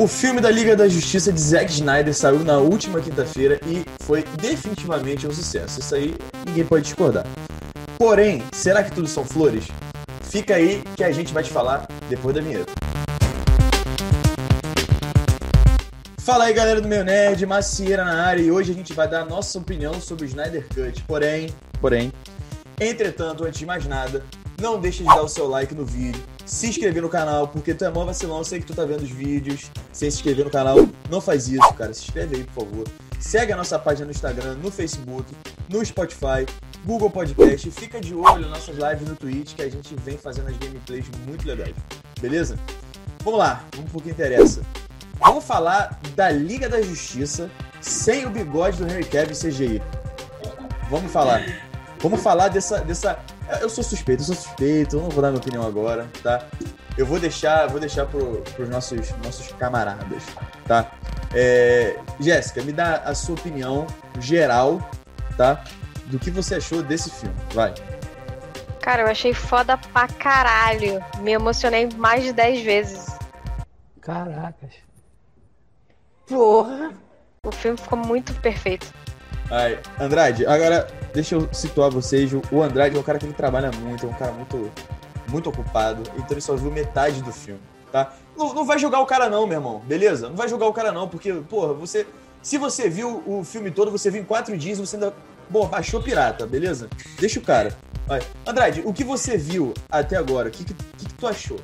O filme da Liga da Justiça de Zack Snyder saiu na última quinta-feira e foi definitivamente um sucesso. Isso aí ninguém pode discordar. Porém, será que tudo são flores? Fica aí que a gente vai te falar depois da vinheta. Fala aí galera do meu nerd, Macieira na área e hoje a gente vai dar a nossa opinião sobre o Snyder Cut. Porém, porém, entretanto, antes de mais nada, não deixe de dar o seu like no vídeo, se inscrever no canal, porque tu é mó vacilão, eu sei que tu tá vendo os vídeos sem se inscrever no canal. Não faz isso, cara. Se inscreve aí, por favor. Segue a nossa página no Instagram, no Facebook, no Spotify, Google Podcast. Fica de olho nas nossas lives no Twitch, que a gente vem fazendo as gameplays muito legais. Beleza? Vamos lá, vamos pro que interessa. Vamos falar da Liga da Justiça sem o bigode do Henry Cavill CGI. Vamos falar. Vamos falar dessa, dessa. Eu sou suspeito, eu sou suspeito, eu não vou dar minha opinião agora, tá? Eu vou deixar, vou deixar pro, pros nossos, nossos camaradas, tá? É... Jéssica, me dá a sua opinião geral, tá? Do que você achou desse filme. Vai. Cara, eu achei foda pra caralho. Me emocionei mais de 10 vezes. Caracas. Porra! O filme ficou muito perfeito. Aí, Andrade, agora deixa eu situar vocês. O Andrade é um cara que ele trabalha muito, é um cara muito, muito ocupado, então ele só viu metade do filme, tá? Não, não vai julgar o cara não, meu irmão, beleza? Não vai julgar o cara não, porque, porra, você... Se você viu o filme todo, você viu em quatro dias você ainda... Bom, baixou pirata, beleza? Deixa o cara. Andrade, o que você viu até agora, o que, que, que tu achou?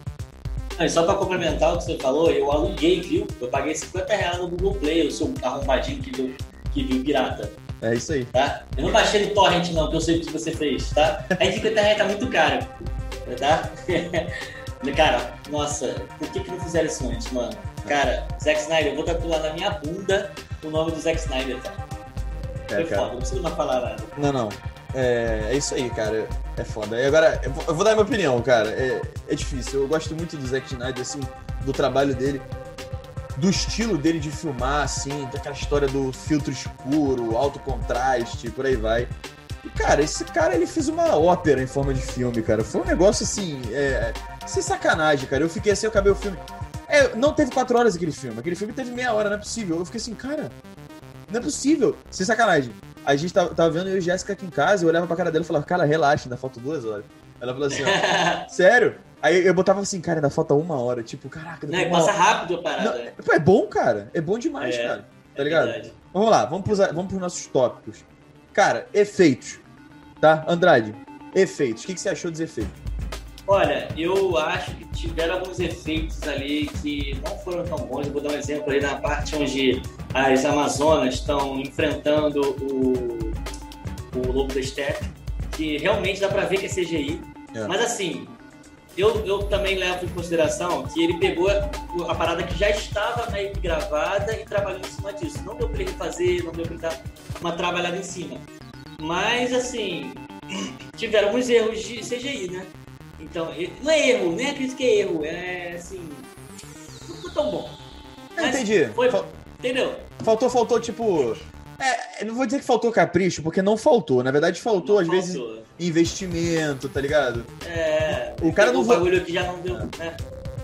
Não, só pra complementar o que você falou, eu aluguei, viu? Eu paguei 50 reais no Google Play, eu sou um arrombadinho que viu, que viu pirata. É isso aí. Tá? Eu não baixei no torrent não, que eu sei o que você fez, tá? Aí 50 reais tá muito caro, tá? Cara, nossa, por que que não fizeram isso antes, mano? Cara, Zack Snyder, eu vou tatuar na minha bunda o nome do Zack Snyder, cara. É, Foi cara. foda, não preciso mais falar nada. Não, não. É, é isso aí, cara. É foda. E agora, eu vou, eu vou dar minha opinião, cara. É, é difícil. Eu gosto muito do Zack Snyder, assim, do trabalho dele, do estilo dele de filmar, assim, daquela história do filtro escuro, alto contraste, por aí vai. E, cara, esse cara, ele fez uma ópera em forma de filme, cara. Foi um negócio, assim, é, sem sacanagem, cara. Eu fiquei assim, eu acabei o filme... É, não teve quatro horas aquele filme. Aquele filme teve meia hora, não é possível. Eu fiquei assim, cara, não é possível. Sem sacanagem. A gente tava, tava vendo eu e Jéssica aqui em casa, eu olhava pra cara dela e falava, cara, relaxa, ainda falta duas horas. Ela falou assim, ó, sério? Aí eu botava assim, cara, ainda falta uma hora. Tipo, caraca, Não, e passa hora. rápido a parada. Não, é bom, cara. É bom demais, É, cara. Tá é ligado? verdade. Vamos lá, vamos pros, vamos pros nossos tópicos. Cara, efeitos. Tá? Andrade, efeitos. O que, que você achou dos efeitos? Olha, eu acho que tiveram alguns efeitos ali que não foram tão bons. Eu vou dar um exemplo ali na parte onde as Amazonas estão enfrentando o, o Lobo da Steppe, que realmente dá pra ver que é CGI. É. Mas assim, eu, eu também levo em consideração que ele pegou a parada que já estava meio que gravada e trabalhou em cima disso. Não deu pra ele fazer, não deu pra ele dar uma trabalhada em cima. Mas assim, tiveram alguns erros de CGI, né? Então, não é erro, nem acredito que é erro, é assim. Não foi tão bom. Mas entendi. Foi, Fa- entendeu? Faltou, faltou, tipo. É, não vou dizer que faltou capricho, porque não faltou. Na verdade, faltou, Não às vezes, faltou. Investimento, tá ligado? É, O cara não bagulho que já não deu. Né?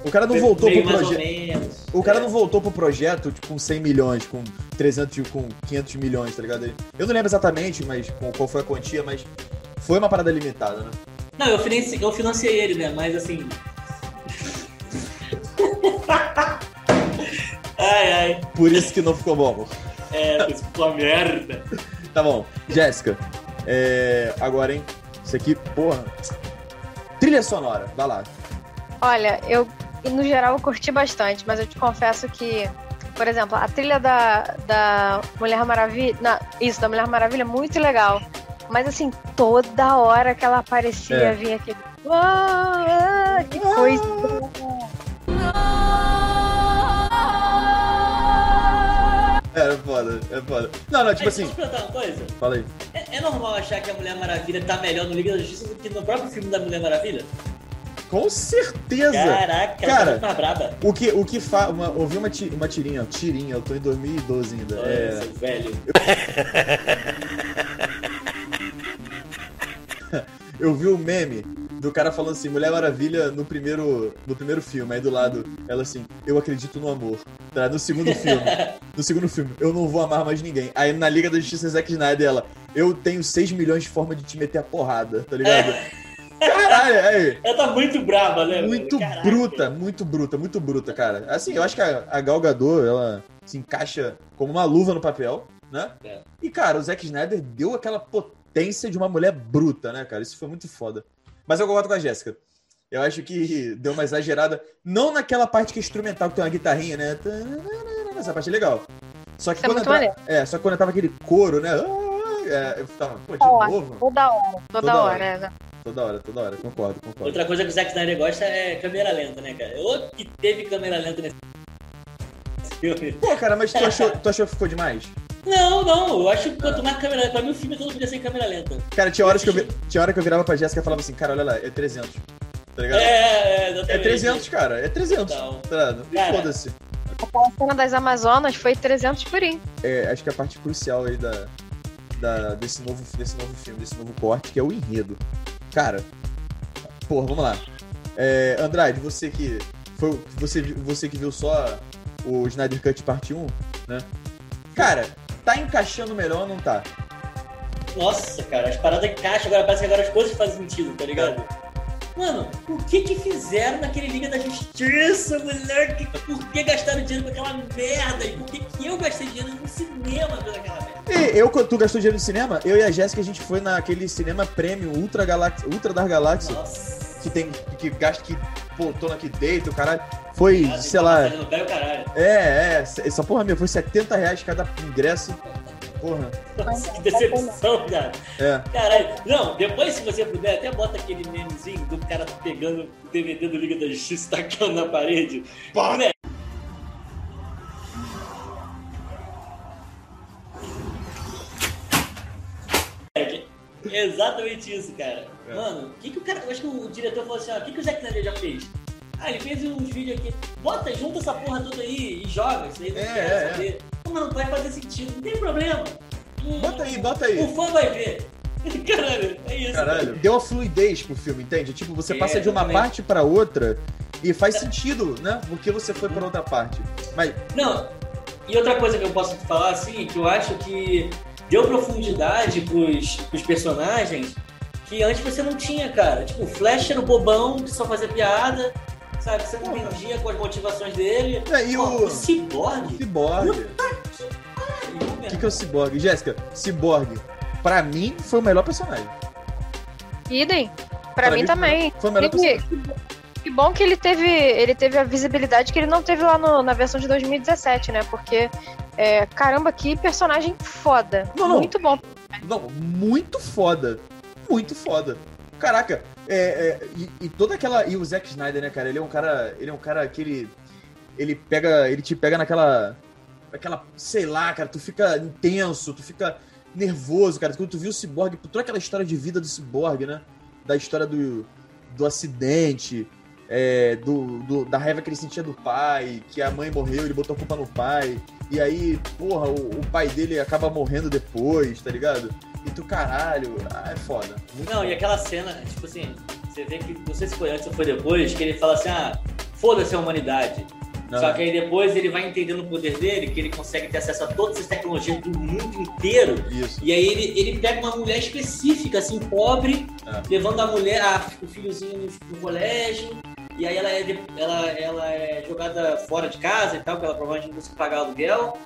O cara não voltou pro projeto. O cara É. não voltou pro projeto tipo, com 100 milhões, com 300, com 500 milhões, tá ligado? Eu não lembro exatamente mas, qual foi a quantia, mas foi uma parada limitada, né? Não, eu financei, eu ele, né? Mas assim. ai, ai. Por isso que não ficou bom. É, isso ficou uma merda. Tá bom. Jéssica, é... agora, hein? Isso aqui, porra. Trilha sonora, vai lá. Olha, eu, no geral, eu curti bastante, mas eu te confesso que, por exemplo, a trilha da, da Mulher Maravilha. Isso, da Mulher Maravilha é muito legal. Mas assim, toda hora que ela aparecia, É. vinha aquele. "Ah, ah", que coisa. É, é foda, é foda. Não, não, tipo Mas assim, Deixa eu perguntar uma coisa. fala aí. É, é normal achar que a Mulher Maravilha tá melhor no Liga da Justiça do que no próprio filme da Mulher Maravilha? Com certeza! Caraca, Cara, ela tá braba. O que, o que fa... uma, ouvi uma, ti- uma tirinha, ó, tirinha, eu tô em 2012 ainda. É, Nossa, velho. eu vi o meme do cara falando assim, Mulher Maravilha no primeiro, no primeiro filme, aí do lado, ela assim, eu acredito no amor. Tá? No segundo filme, no segundo filme, eu não vou amar mais ninguém. Aí na Liga da Justiça, Zack Snyder, ela, eu tenho 6 milhões de formas de te meter a porrada, tá ligado? É. Caralho, aí. Ela tá muito brava, né? Muito Caraca. bruta, muito bruta, muito bruta, cara. Assim, eu acho que a, a Gal Gadot, ela se encaixa como uma luva no papel, né? É. E, cara, o Zack Snyder deu aquela potência de uma mulher bruta, né, cara? Isso foi muito foda. Mas eu concordo com a Jéssica. Eu acho que deu uma exagerada. Não naquela parte que é instrumental, que tem uma guitarrinha, né? Essa parte é legal. Só que Isso é quando muito entrava, maneiro. é, só que quando entrava aquele coro, né? É, eu ficava, pô, de Toda hora, novo? toda hora, toda, Toda hora. hora. né? Toda hora, toda hora. Concordo, concordo. Outra coisa que o Zack Snyder gosta é câmera lenta, né, cara? Outro que teve câmera lenta nesse filme. Pô, cara, mas tu achou, tu achou que ficou demais? Não, não, eu acho que quanto mais câmera lenta, pra mim o filme todo podia ser câmera lenta. Cara, tinha horas que eu, tinha hora que eu virava pra Jéssica e falava assim, cara, olha lá, é 300. Tá ligado? É, é, É exatamente. 300, cara, é 300. Então. Tá ligado? Foda-se. Aquela cena das Amazonas foi 300 purinho. É, acho que a parte crucial aí da, da- desse, novo, desse novo filme, desse novo corte, que é o enredo. Cara, porra, vamos lá. É, Andrade, você que. Foi, você, você que viu só o Snyder Cut parte 1, né? Cara, tá encaixando melhor ou não tá? Nossa, cara, as paradas encaixam, agora parece que agora as coisas fazem sentido, tá ligado? Mano, o que que fizeram naquele Liga da Justiça, moleque? Por que gastaram dinheiro com aquela merda? E por que que eu gastei dinheiro no cinema vendo aquela merda? E eu, quando tu gastou dinheiro no cinema, eu e a Jéssica, a gente foi naquele cinema premium Ultra, Galax, Ultra da Galáxia, Nossa. que tem. que gasta, que poltrona que deita, o caralho. Foi, cara, sei tá lá. caralho. É, é, essa porra minha foi 70 reais cada ingresso. Porra. Nossa, que decepção, cara. É. Caralho. Não, depois, se você puder, até bota aquele memezinho do cara pegando o DVD do Liga da Justiça e tacando na parede. Pá. Moleque, Exatamente isso, cara. É. Mano, o que, que o cara. Eu acho que o diretor falou assim: ó, o que, que o Zack Snyder já fez? Ah, ele fez uns vídeos aqui. Bota, junta essa porra toda aí e joga. Isso aí não É, quero é, saber. Pô, Mano, vai fazer sentido, não tem problema. Hum, Bota aí, bota aí. O fã vai ver. Caralho, é isso. Caralho. Deu uma fluidez pro filme, entende? Tipo, você É, passa de uma exatamente. parte pra outra e faz sentido, né? Porque você foi pra outra parte. Mas, Não, e outra coisa que eu posso te falar, assim, que eu acho que deu profundidade pros, pros personagens que antes você não tinha, cara. Tipo, o Flash era o bobão que só fazia piada, sabe? Você não entendia com as motivações dele. É, e Ó, o- o Cyborg? Cyborg. O que, que é o Cyborg? Jéssica, Cyborg, pra mim, foi o melhor personagem. Idem. Pra, mim, mim também. Foi o melhor Que, personagem. que bom que ele teve, ele teve a visibilidade que ele não teve lá no- na versão de 2017, né? Porque, é, caramba, que personagem foda. Não, não. Muito bom. Não, muito foda. Muito foda. Caraca, é, é, e, e toda aquela. E o Zack Snyder, né, cara? Ele é um cara. Ele é um cara que ele. Ele pega. Ele te pega naquela. Aquela. Sei lá, cara, tu fica intenso, tu fica nervoso, cara. Quando tu viu o Cyborg, toda aquela história de vida do Cyborg, né? Da história do, do acidente, é, do, do- da raiva que ele sentia do pai, que a mãe morreu, ele botou a culpa no pai. E aí, porra, o, o pai dele acaba morrendo depois, tá ligado? E tu, caralho, ah, é foda. Muito Não, foda. e aquela cena, tipo assim, você vê que, não sei se foi antes ou foi depois, que ele fala assim, ah, foda-se a humanidade. Não. Só que aí depois ele vai entendendo o poder dele, que ele consegue ter acesso a todas as tecnologias do mundo inteiro. Isso. E aí ele, ele pega uma mulher específica, assim, pobre, É. levando a mulher, a, o filhozinho no, no colégio. E aí ela é, de- ela, ela é jogada fora de casa e tal, que ela provavelmente não consegue pagar aluguel.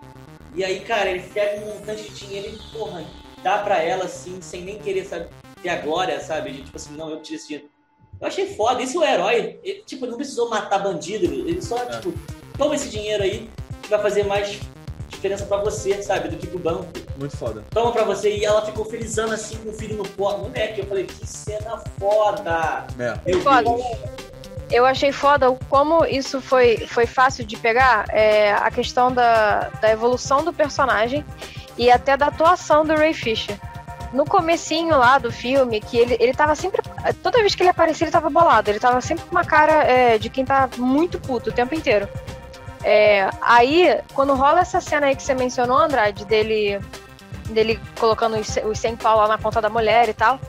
E aí, cara, ele pega um montante de dinheiro e, porra, dá pra ela, assim, sem nem querer, sabe, ter a glória, sabe? De, tipo assim, não, eu tiro esse dinheiro. Eu achei foda, esse é o herói. Ele, tipo, não precisou matar bandido, ele só, É. tipo, toma esse dinheiro aí, que vai fazer mais diferença pra você, sabe, do que pro banco Muito foda. toma pra você. E ela ficou felizando assim com o filho no pó. Moleque, eu falei, que cena foda! É. Meu Foda. Deus. Eu achei foda como isso foi, foi fácil de pegar, é, a questão da, da evolução do personagem e até da atuação do Ray Fisher. No comecinho lá do filme, que ele, ele tava sempre. Toda vez que ele aparecia, ele tava bolado. Ele tava sempre com uma cara é, de quem tá muito puto o tempo inteiro. É, aí, quando rola essa cena aí que você mencionou, Andrade, dele, dele colocando os, os 100 pau lá na conta da mulher e tal.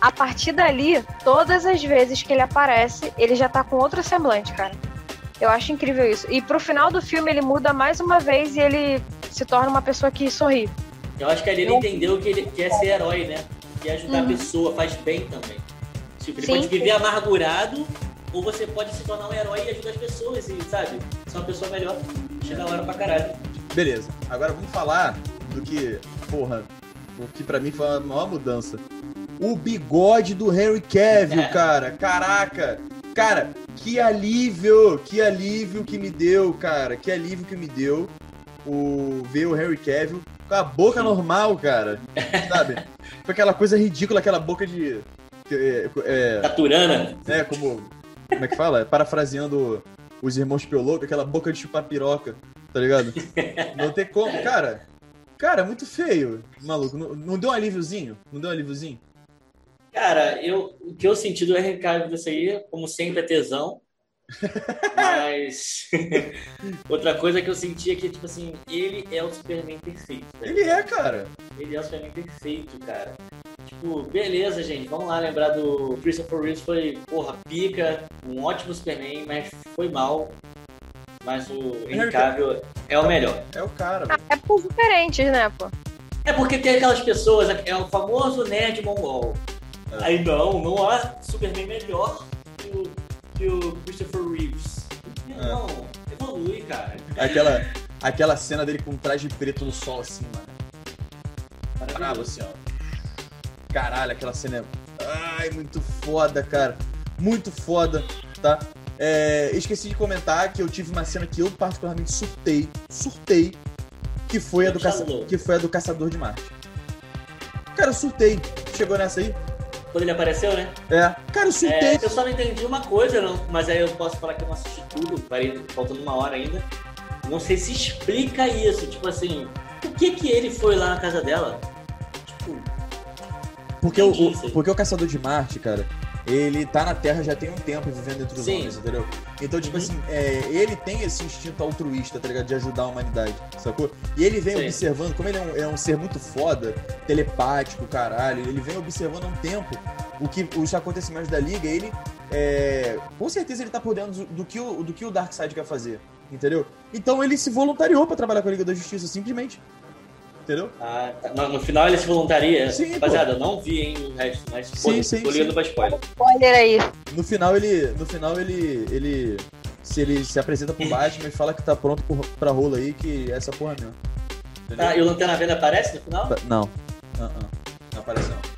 A partir dali, todas as vezes que ele aparece, ele já tá com outro semblante, cara. Eu acho incrível isso. E pro final do filme ele muda mais uma vez e ele se torna uma pessoa que sorri. Eu acho que ali ele entendeu que ele quer ser herói, né? Quer ajudar uhum. a pessoa, faz bem também. Tipo, ele sim, pode viver sim. amargurado, ou você pode se tornar um herói e ajudar as pessoas, e, sabe? Ser uma pessoa melhor. Chega a hora pra caralho. Beleza. Agora vamos falar do que, porra, o que pra mim foi a maior mudança. O bigode do Henry Cavill, é. cara. Caraca. Cara, que alívio, que alívio que me deu, cara. Que alívio que me deu o ver o Henry Cavill com a boca normal, cara. Sabe? Com aquela coisa ridícula, aquela boca de. É, é, Taturana? É, como. Como é que fala? Parafraseando os irmãos Pioloco, aquela boca de chupar piroca, tá ligado? Não tem como. Cara, cara, muito feio, maluco. Não, não deu um alíviozinho? Não deu um alíviozinho? Cara, eu, o que eu senti do Henry Cavill disso aí, como sempre, é tesão. Mas outra coisa que eu senti é que, tipo assim, ele é o Superman perfeito. Ele é, cara. Ele é o Superman perfeito, cara. Tipo, beleza, gente, vamos lá lembrar do Christopher Reeves foi, porra, pica, um ótimo Superman, mas foi mal. Mas o Henry Cavill é o melhor. É o cara. Ah, é por diferentes, né, pô? É porque tem aquelas pessoas, é o famoso nerd mongol. É. Aí não, não há Superman melhor que o, que o Christopher Reeves. É. Não, é. evolui, cara. Aquela, aquela cena dele com um traje preto no sol, assim, mano. Bravo, assim, ó. Caralho, aquela cena é. Ai, muito foda, cara. Muito foda, tá? É, esqueci de comentar que eu tive uma cena que eu particularmente surtei, surtei, que foi, a do, caça... que foi a do Caçador de Marte. Cara, eu surtei. Chegou nessa aí? Quando ele apareceu, né? É. Cara, eu surtei. É, eu só não entendi uma coisa, não, mas aí eu posso falar que eu não assisti tudo, parei faltando uma hora ainda. Não sei se explica isso, tipo assim, por que que ele foi lá na casa dela? Tipo. Porque o, o, porque o Caçador de Marte, cara, ele tá na Terra já tem um tempo vivendo entre os Sim. homens, entendeu? Então, tipo uhum. assim, é, ele tem esse instinto altruísta, tá ligado? De ajudar a humanidade, sacou? E ele vem Sim. observando, como ele é um, é um, ser muito foda, telepático, caralho, ele vem observando há um tempo o que, os acontecimentos da Liga, ele. É, com certeza ele tá por dentro do, do, que o, do que o Darkseid quer fazer, entendeu? Então ele se voluntariou para trabalhar com a Liga da Justiça, simplesmente entendeu? Ah, tá. no, no, final ele se voluntaria. Sim, Rapaziada, eu não vi hein, o resto, mas sim, pô, sim, tô ligando pra spoiler. Spoiler aí. No final ele. No final ele. ele se ele se apresenta pro Batman e fala que tá pronto pra rola aí, que essa porra é mesmo. Ah, e o Lanterna Verde aparece no final? Não. Uh -uh. Não aparece não.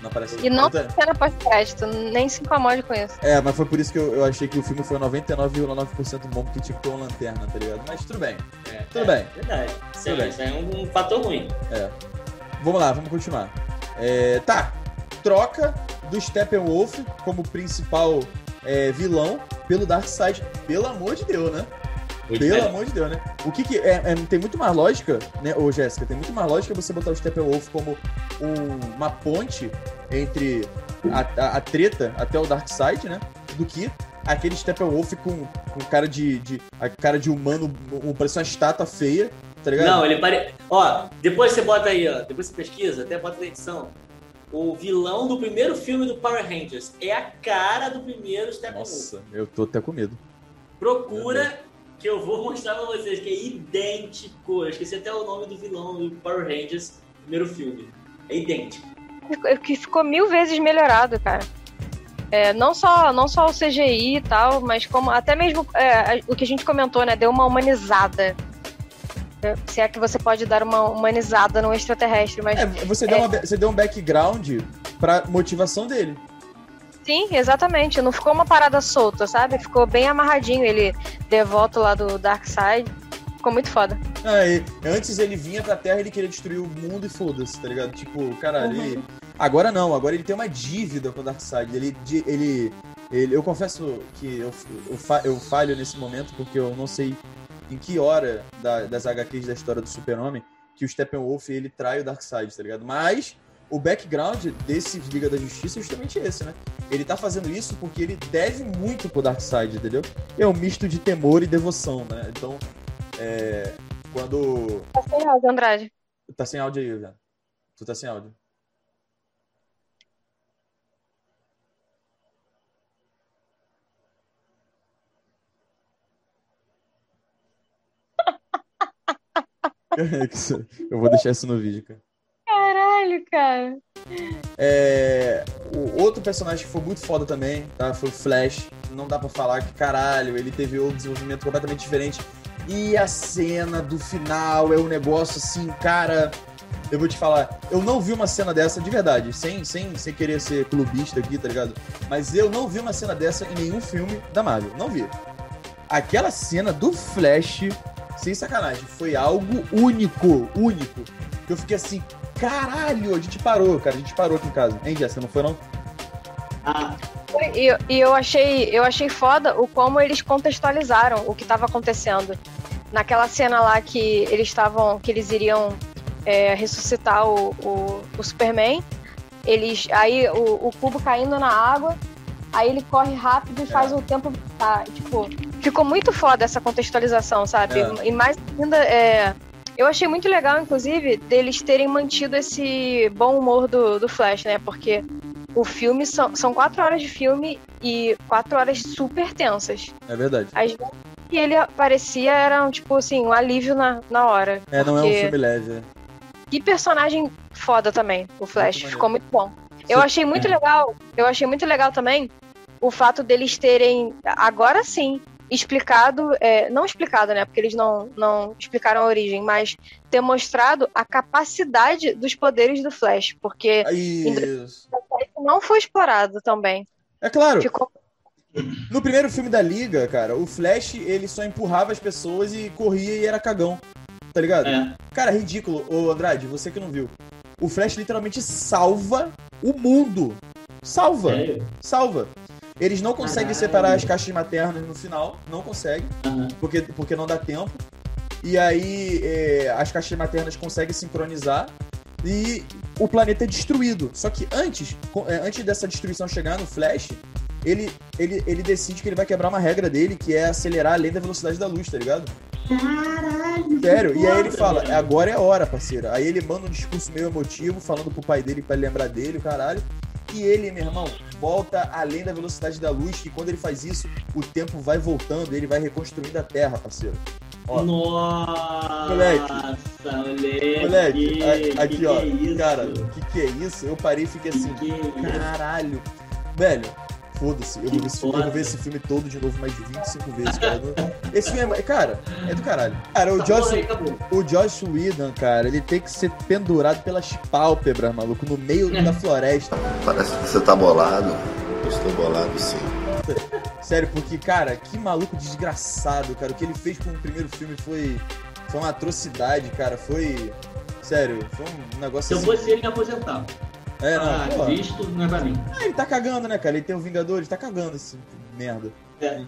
Não aparece E não tem cena pós-crédito, nem se incomode com isso. É, mas foi por isso que eu, eu achei que o filme foi 99,9% bom, porque tinha que ter uma lanterna, tá ligado? Mas tudo bem. É, tudo é, bem. Verdade. Tudo bem. Isso é um, um fator ruim. É. Vamos lá, vamos continuar. É, tá. Troca do Steppenwolf como principal é, vilão pelo Darkseid. Pelo amor de Deus, né? Pelo amor de Deus, né? O que, que é, é, tem muito mais lógica, né, ô Jéssica? Tem muito mais lógica você botar o Steppenwolf como um, uma ponte entre a, a, a, treta até o Dark Side, né? Do que aquele Steppenwolf com, com cara de, de. a cara de humano, um, parece uma estátua feia, tá ligado? Não, ele parece. Ó, depois você bota aí, ó. Depois você pesquisa, até bota na edição. O vilão do primeiro filme do Power Rangers é a cara do primeiro Steppenwolf. Nossa, eu tô até com medo. Procura que eu vou mostrar pra vocês, que é idêntico. Eu esqueci até o nome do vilão do Power Rangers, primeiro filme. É idêntico. Que ficou mil vezes melhorado, cara. É, não, só, não só o CGI e tal, mas como até mesmo é, o que a gente comentou, né? Deu uma humanizada. É, se é que você pode dar uma humanizada no extraterrestre, mas. É, você, deu é. uma, você deu um background pra motivação dele. Sim, exatamente. Não ficou uma parada solta, sabe? Ficou bem amarradinho. Ele devoto lá do Dark Side. Ficou muito foda. É, antes ele vinha pra Terra e ele queria destruir o mundo e foda-se, tá ligado? Tipo, cara, uhum. ele. Agora não, agora ele tem uma dívida com o Darkseid. Ele, ele, ele. Eu confesso que eu, eu, eu falho nesse momento porque eu não sei em que hora da, das HQs da história do Super-Homem que o Steppenwolf ele trai o Darkseid, tá ligado? Mas o background desse Liga da Justiça é justamente esse, né? Ele tá fazendo isso porque ele deve muito pro Darkseid, entendeu? É um misto de temor e devoção, né? Então, é... quando... Tá sem áudio, Andrade. Tá sem áudio aí, velho. Tu tá sem áudio. Eu vou deixar isso no vídeo, cara. Cara. É, o outro personagem que foi muito foda também, tá? Foi o Flash. Não dá pra falar que, caralho, ele teve outro desenvolvimento completamente diferente. E a cena do final é um negócio assim, cara. Eu vou te falar, eu não vi uma cena dessa de verdade, sem, sem, sem querer ser clubista aqui, tá ligado? Mas eu não vi uma cena dessa em nenhum filme da Marvel. Não vi. Aquela cena do Flash, sem sacanagem, foi algo único, único. Eu fiquei assim, caralho, a gente parou, cara, a gente parou aqui em casa. Hein, Jéssica, não foi não? Ah, E, e eu achei, eu achei foda o como eles contextualizaram o que estava acontecendo. Naquela cena lá que eles estavam, que eles iriam é, ressuscitar o, o, o Superman, eles, aí o, o cubo caindo na água, aí ele corre rápido e faz o tempo voltar. Tipo, ficou muito foda essa contextualização, sabe? É. E mais ainda, é, eu achei muito legal, inclusive, deles terem mantido esse bom humor do, do Flash, né? Porque o filme são, são quatro horas de filme e quatro horas super tensas. É verdade. As vezes que ele aparecia eram, tipo assim, um alívio na, na hora. É, não é um filme leve. é. Que personagem foda também, o Flash. Muito Ficou muito bom. Eu Sim. achei muito legal. Eu achei muito legal também o fato deles terem, agora sim, explicado, é, não explicado, né? Porque eles não, não explicaram a origem, mas ter mostrado a capacidade dos poderes do Flash. Porque Isso. não foi explorado também. É claro, Ficou no primeiro filme da Liga, cara, o Flash, ele só empurrava as pessoas e corria e era cagão. Tá ligado? é. Cara, ridículo. Ô, Andrade, você que não viu. O Flash literalmente salva o mundo. Salva. Sério? Salva. Eles não conseguem Caralho. separar as caixas maternas no final. Não conseguem. Porque, porque não dá tempo. E aí é, as caixas maternas conseguem sincronizar e o planeta é destruído. Só que antes, é, antes dessa destruição chegar no Flash, ele, ele, ele decide que ele vai quebrar uma regra dele, que é acelerar além da velocidade da luz, tá ligado? Caralho! Sério, e aí ele fala, agora é a hora, parceiro. Aí ele manda um discurso meio emotivo, falando pro pai dele pra ele lembrar dele, caralho. E ele, meu irmão, volta além da velocidade da luz, e quando ele faz isso, o tempo vai voltando, ele vai reconstruindo a Terra, parceiro. Ó, Nossa, Moleque. moleque. Moleque, a- aqui que ó, que é cara, o que, que é isso? Eu parei e fiquei assim, Que que é caralho. Velho, foda-se, eu, vou ver esse filme- eu vou ver esse filme todo de novo mais de 25 vezes, cara. Esse filme é, cara, é do caralho. Cara, o Acabou, Joss, aí, o Josh Whedon, cara, ele tem que ser pendurado pelas pálpebras, maluco, no meio É. da floresta. Parece que você tá bolado. Eu estou bolado sim. Sério, porque, cara, que maluco desgraçado, cara. O que ele fez com o primeiro filme foi, foi uma atrocidade, cara. Foi. Sério, foi um negócio Se eu assim. fosse ele, me aposentava. É, não, ah, pô. visto não é pra mim. Ah, ele tá cagando, né, cara? Ele tem o Vingadores, tá cagando esse merda. É.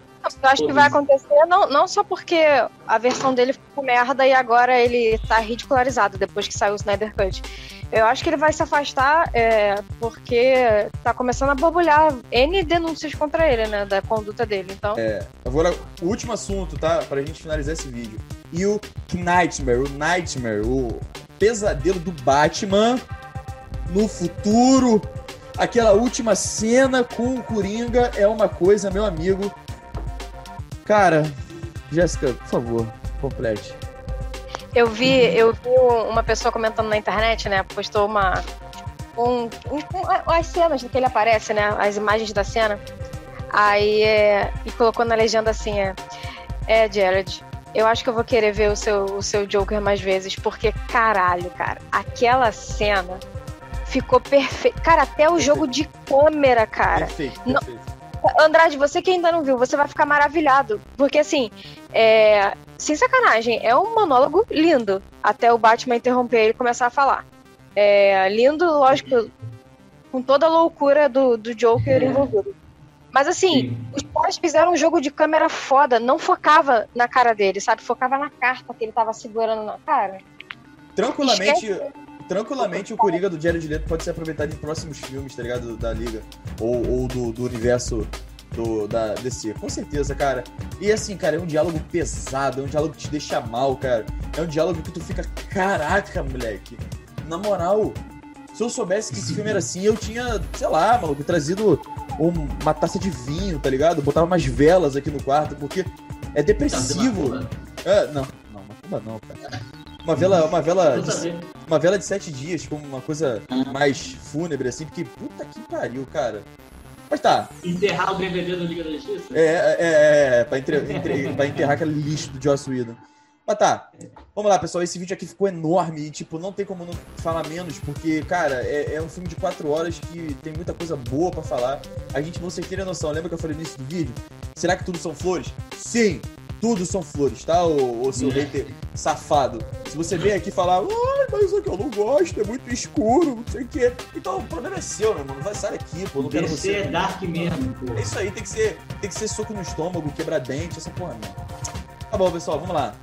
Eu acho que vai acontecer não, não só porque a versão dele ficou merda e agora ele tá ridicularizado depois que saiu o Snyder Cut. Eu acho que ele vai se afastar é, porque tá começando a borbulhar N denúncias contra ele, né? Da conduta dele. Então, Agora, o último assunto, tá? Pra gente finalizar esse vídeo. E o Nightmare, o Nightmare, o pesadelo do Batman no futuro. Aquela última cena com o Coringa é uma coisa, meu amigo. Cara, Jéssica, por favor, complete. eu vi, eu vi uma pessoa comentando na internet, né? Postou uma. Um, um- as cenas que ele aparece, né? As imagens da cena. Aí é, e colocou na legenda assim: é, é Jared, eu acho que eu vou querer ver o seu, o seu Joker mais vezes, porque caralho, cara, aquela cena ficou perfeita. Cara, até o jogo de câmera, cara. perfeito, não- perfeito. Andrade, você que ainda não viu, você vai ficar maravilhado. Porque, assim, é... sem sacanagem, é um monólogo lindo. Até o Batman interromper ele e começar a falar. É lindo, lógico, com toda a loucura do, do Joker envolvido. Mas, assim, os caras fizeram um jogo de câmera foda. Não focava na cara dele, sabe? Focava na carta que ele tava segurando na cara. Tranquilamente, tranquilamente o Coringa do Jared Leto pode ser aproveitado em próximos filmes, tá ligado? Da Liga. Ou, ou do, do universo do, da DC. Com certeza, cara. E assim, cara, é um diálogo pesado, é um diálogo que te deixa mal, cara. É um diálogo que tu fica, caraca, moleque. Na moral, se eu soubesse que esse filme era assim, eu tinha, sei lá, maluco, trazido um- uma taça de vinho, tá ligado? Botava umas velas aqui no quarto, porque é depressivo. É, não, não, macumba não, cara. Uma vela, uma vela, de, uma vela de sete dias, como uma coisa mais fúnebre, assim, porque puta que pariu, cara. Mas tá, Enterrar o DVD do Liga da Justiça? é, é, é, é pra, entre, entre- pra enterrar aquele lixo do Joss Whedon. Mas tá, vamos lá, pessoal. Esse vídeo aqui ficou enorme e, tipo, não tem como não falar menos, porque, cara, é, é um filme de quatro horas que tem muita coisa boa pra falar. A gente, vocês terem noção, lembra que eu falei no início do vídeo? Será que tudo são flores? Sim! Tudo são flores, tá, ô, ô seu hater safado? Se você vem aqui falar, ai, mas isso aqui eu não gosto, é muito escuro, não sei o quê. Então o problema é seu, meu irmão. Vai sair daqui, pô. Não quero DC você. é dark mesmo, pô. É isso aí, tem que ser, tem que ser soco no estômago, quebrar dente, essa porra mesmo. Tá bom, pessoal, vamos lá.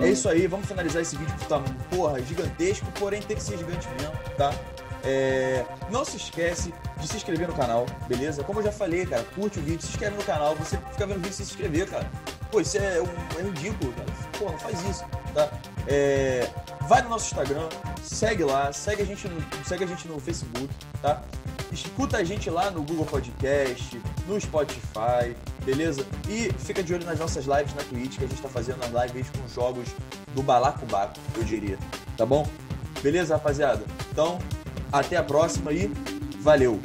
É isso aí, vamos finalizar esse vídeo que tá, porra, gigantesco, porém tem que ser gigante mesmo, tá? É, Não se esquece de se inscrever no canal, beleza? Como eu já falei, cara, curte o vídeo, se inscreve no canal, você fica vendo o vídeo se inscrever, cara. Pô, isso é, um, é ridículo, cara. Não faz isso, tá? É, Vai no nosso Instagram, segue lá, segue a gente no, segue a gente no Facebook, tá? Escuta a gente lá no Google Podcast, no Spotify, beleza? E fica de olho nas nossas lives na Twitch, que a gente tá fazendo as lives com jogos do Balacobaco, eu diria. Tá bom? Beleza, rapaziada? Então, até a próxima e valeu!